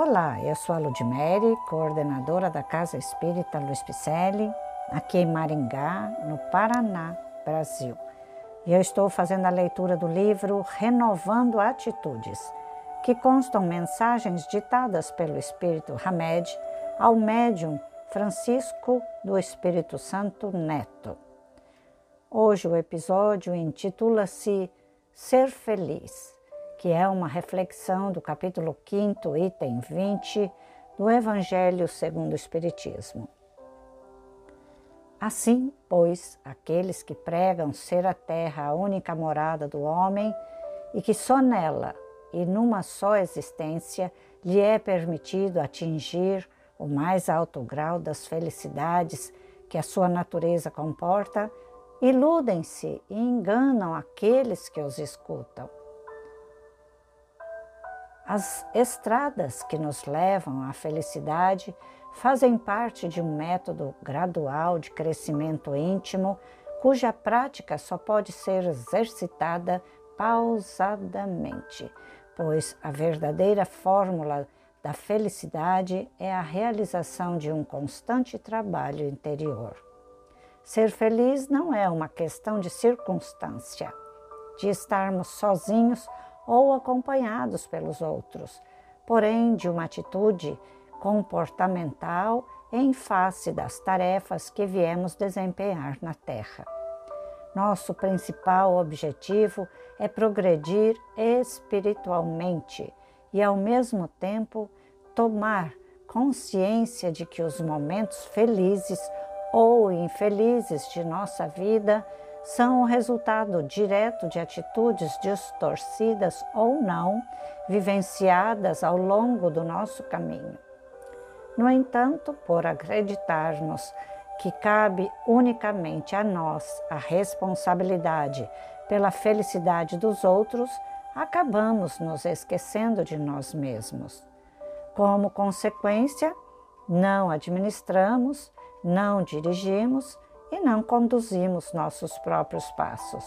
Olá, eu sou a Ludmere, coordenadora da Casa Espírita Luiz Picelli, aqui em Maringá, no Paraná, Brasil. E eu estou fazendo a leitura do livro Renovando Atitudes, que constam mensagens ditadas pelo Espírito Hamed ao médium Francisco do Espírito Santo Neto. Hoje o episódio intitula-se Ser Feliz que é uma reflexão do capítulo 5, item 20 do Evangelho segundo o Espiritismo. Assim, pois, aqueles que pregam ser a terra a única morada do homem e que só nela e numa só existência lhe é permitido atingir o mais alto grau das felicidades que a sua natureza comporta, iludem-se e enganam aqueles que os escutam. As estradas que nos levam à felicidade fazem parte de um método gradual de crescimento íntimo, cuja prática só pode ser exercitada pausadamente, pois a verdadeira fórmula da felicidade é a realização de um constante trabalho interior. Ser feliz não é uma questão de circunstância, de estarmos sozinhos ou acompanhados pelos outros, porém de uma atitude comportamental em face das tarefas que viemos desempenhar na Terra. Nosso principal objetivo é progredir espiritualmente e, ao mesmo tempo, tomar consciência de que os momentos felizes ou infelizes de nossa vida são o resultado direto de atitudes distorcidas ou não vivenciadas ao longo do nosso caminho. No entanto, por acreditarmos que cabe unicamente a nós a responsabilidade pela felicidade dos outros, acabamos nos esquecendo de nós mesmos. Como consequência, não administramos, não dirigimos e não conduzimos nossos próprios passos.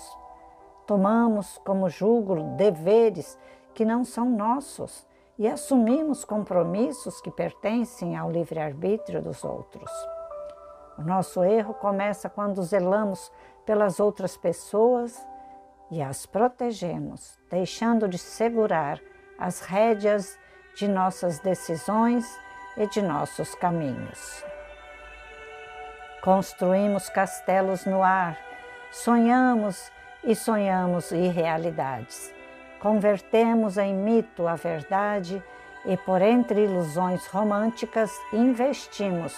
Tomamos como julgo deveres que não são nossos e assumimos compromissos que pertencem ao livre-arbítrio dos outros. O nosso erro começa quando zelamos pelas outras pessoas e as protegemos, deixando de segurar as rédeas de nossas decisões e de nossos caminhos. Construímos castelos no ar, sonhamos e sonhamos irrealidades. Convertemos em mito a verdade e, por entre ilusões românticas, investimos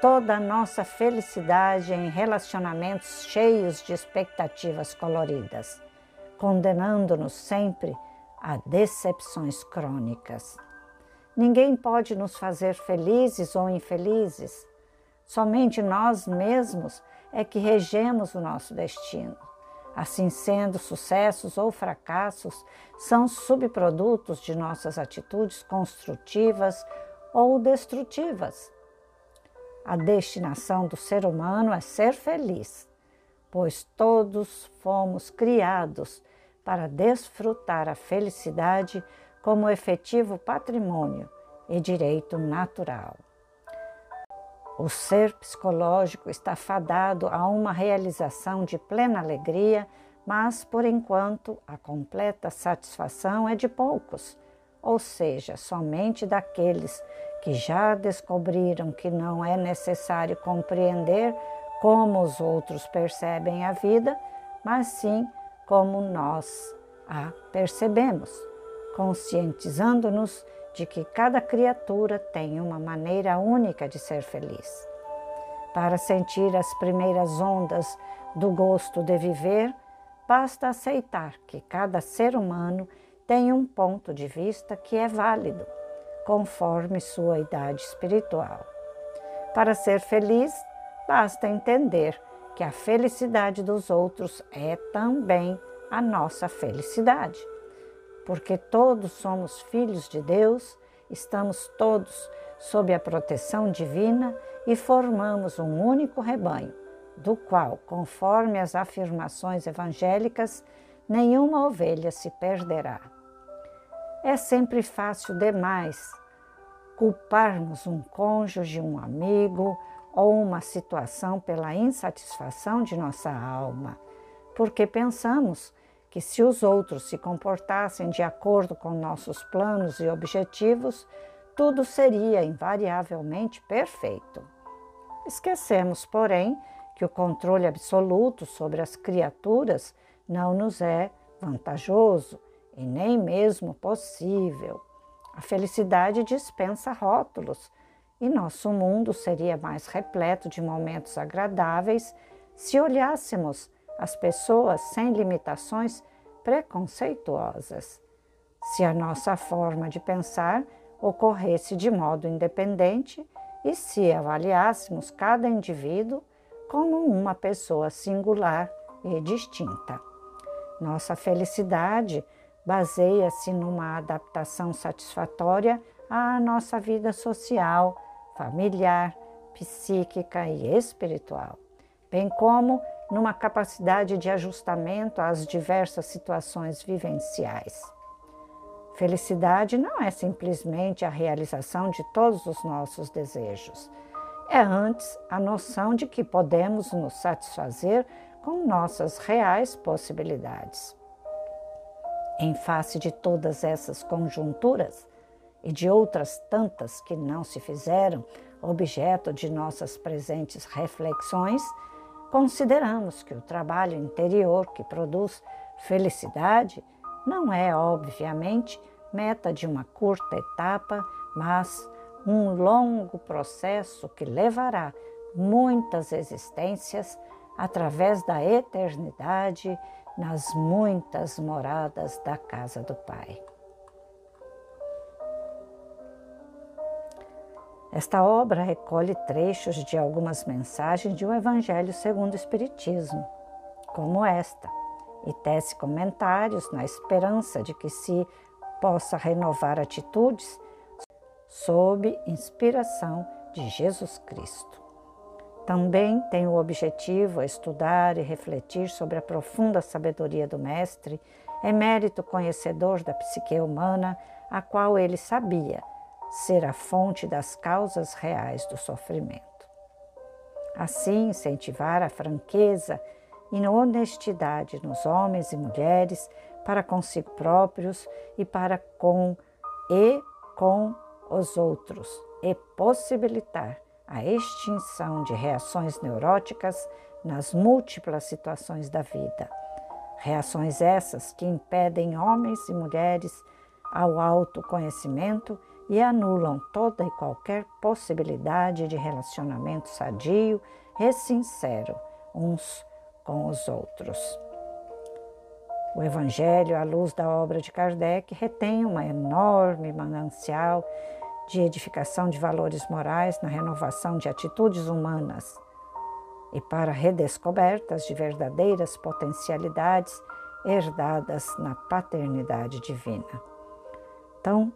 toda a nossa felicidade em relacionamentos cheios de expectativas coloridas, condenando-nos sempre a decepções crônicas. Ninguém pode nos fazer felizes ou infelizes. Somente nós mesmos é que regemos o nosso destino. Assim sendo, sucessos ou fracassos são subprodutos de nossas atitudes construtivas ou destrutivas. A destinação do ser humano é ser feliz, pois todos fomos criados para desfrutar a felicidade como efetivo patrimônio e direito natural. O ser psicológico está fadado a uma realização de plena alegria, mas por enquanto a completa satisfação é de poucos, ou seja, somente daqueles que já descobriram que não é necessário compreender como os outros percebem a vida, mas sim como nós a percebemos, conscientizando-nos de que cada criatura tem uma maneira única de ser feliz. Para sentir as primeiras ondas do gosto de viver, basta aceitar que cada ser humano tem um ponto de vista que é válido, conforme sua idade espiritual. Para ser feliz, basta entender que a felicidade dos outros é também a nossa felicidade porque todos somos filhos de Deus, estamos todos sob a proteção divina e formamos um único rebanho, do qual, conforme as afirmações evangélicas, nenhuma ovelha se perderá. É sempre fácil demais culparmos um cônjuge, um amigo ou uma situação pela insatisfação de nossa alma, porque pensamos que se os outros se comportassem de acordo com nossos planos e objetivos, tudo seria invariavelmente perfeito. Esquecemos, porém, que o controle absoluto sobre as criaturas não nos é vantajoso e nem mesmo possível. A felicidade dispensa rótulos e nosso mundo seria mais repleto de momentos agradáveis se olhássemos as pessoas sem limitações preconceituosas. Se a nossa forma de pensar ocorresse de modo independente e se avaliássemos cada indivíduo como uma pessoa singular e distinta. Nossa felicidade baseia-se numa adaptação satisfatória à nossa vida social, familiar, psíquica e espiritual, bem como numa capacidade de ajustamento às diversas situações vivenciais. Felicidade não é simplesmente a realização de todos os nossos desejos. É antes a noção de que podemos nos satisfazer com nossas reais possibilidades. Em face de todas essas conjunturas e de outras tantas que não se fizeram objeto de nossas presentes reflexões, consideramos que o trabalho interior que produz felicidade não é, obviamente, meta de uma curta etapa, mas um longo processo que levará muitas existências através da eternidade nas muitas moradas da casa do Pai. Esta obra recolhe trechos de algumas mensagens de um Evangelho segundo o Espiritismo, como esta, e tece comentários na esperança de que se possa renovar atitudes sob inspiração de Jesus Cristo. Também tem o objetivo estudar e refletir sobre a profunda sabedoria do Mestre, emérito conhecedor da psique humana, a qual ele sabia ser a fonte das causas reais do sofrimento. Assim, incentivar a franqueza e honestidade nos homens e mulheres para consigo próprios e para com e com os outros e possibilitar a extinção de reações neuróticas nas múltiplas situações da vida. Reações essas que impedem homens e mulheres ao autoconhecimento e anulam toda e qualquer possibilidade de relacionamento sadio e sincero uns com os outros. O Evangelho, à luz da obra de Kardec, retém uma enorme manancial de edificação de valores morais na renovação de atitudes humanas e para redescobertas de verdadeiras potencialidades herdadas na paternidade divina. Então,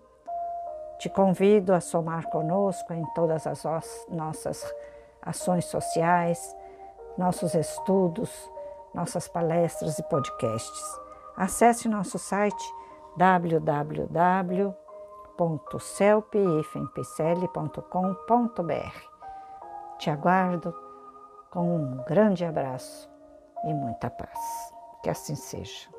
te convido a somar conosco em todas as nossas ações sociais, nossos estudos, nossas palestras e podcasts. Acesse nosso site www.celpifempicele.com.br. Te aguardo com um grande abraço e muita paz. Que assim seja.